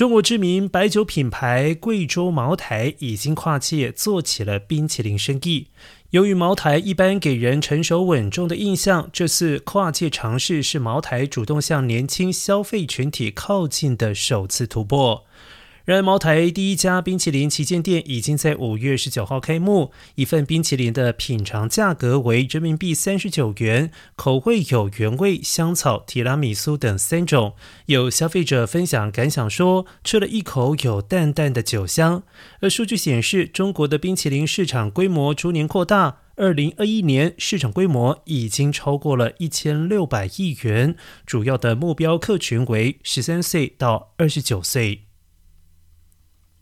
中国知名白酒品牌贵州茅台已经跨界做起了冰淇淋生意。由于茅台一般给人成熟稳重的印象，这次跨界尝试是茅台主动向年轻消费群体靠近的首次突破。然而，茅台第一家冰淇淋旗舰店已经在五月十九号开幕。一份冰淇淋的品尝价格为人民币三十九元，口味有原味、香草、提拉米苏等三种。有消费者分享感想说，吃了一口有淡淡的酒香。而数据显示，中国的冰淇淋市场规模逐年扩大，二零二一年市场规模已经超过了一千六百亿元，主要的目标客群为十三岁到二十九岁。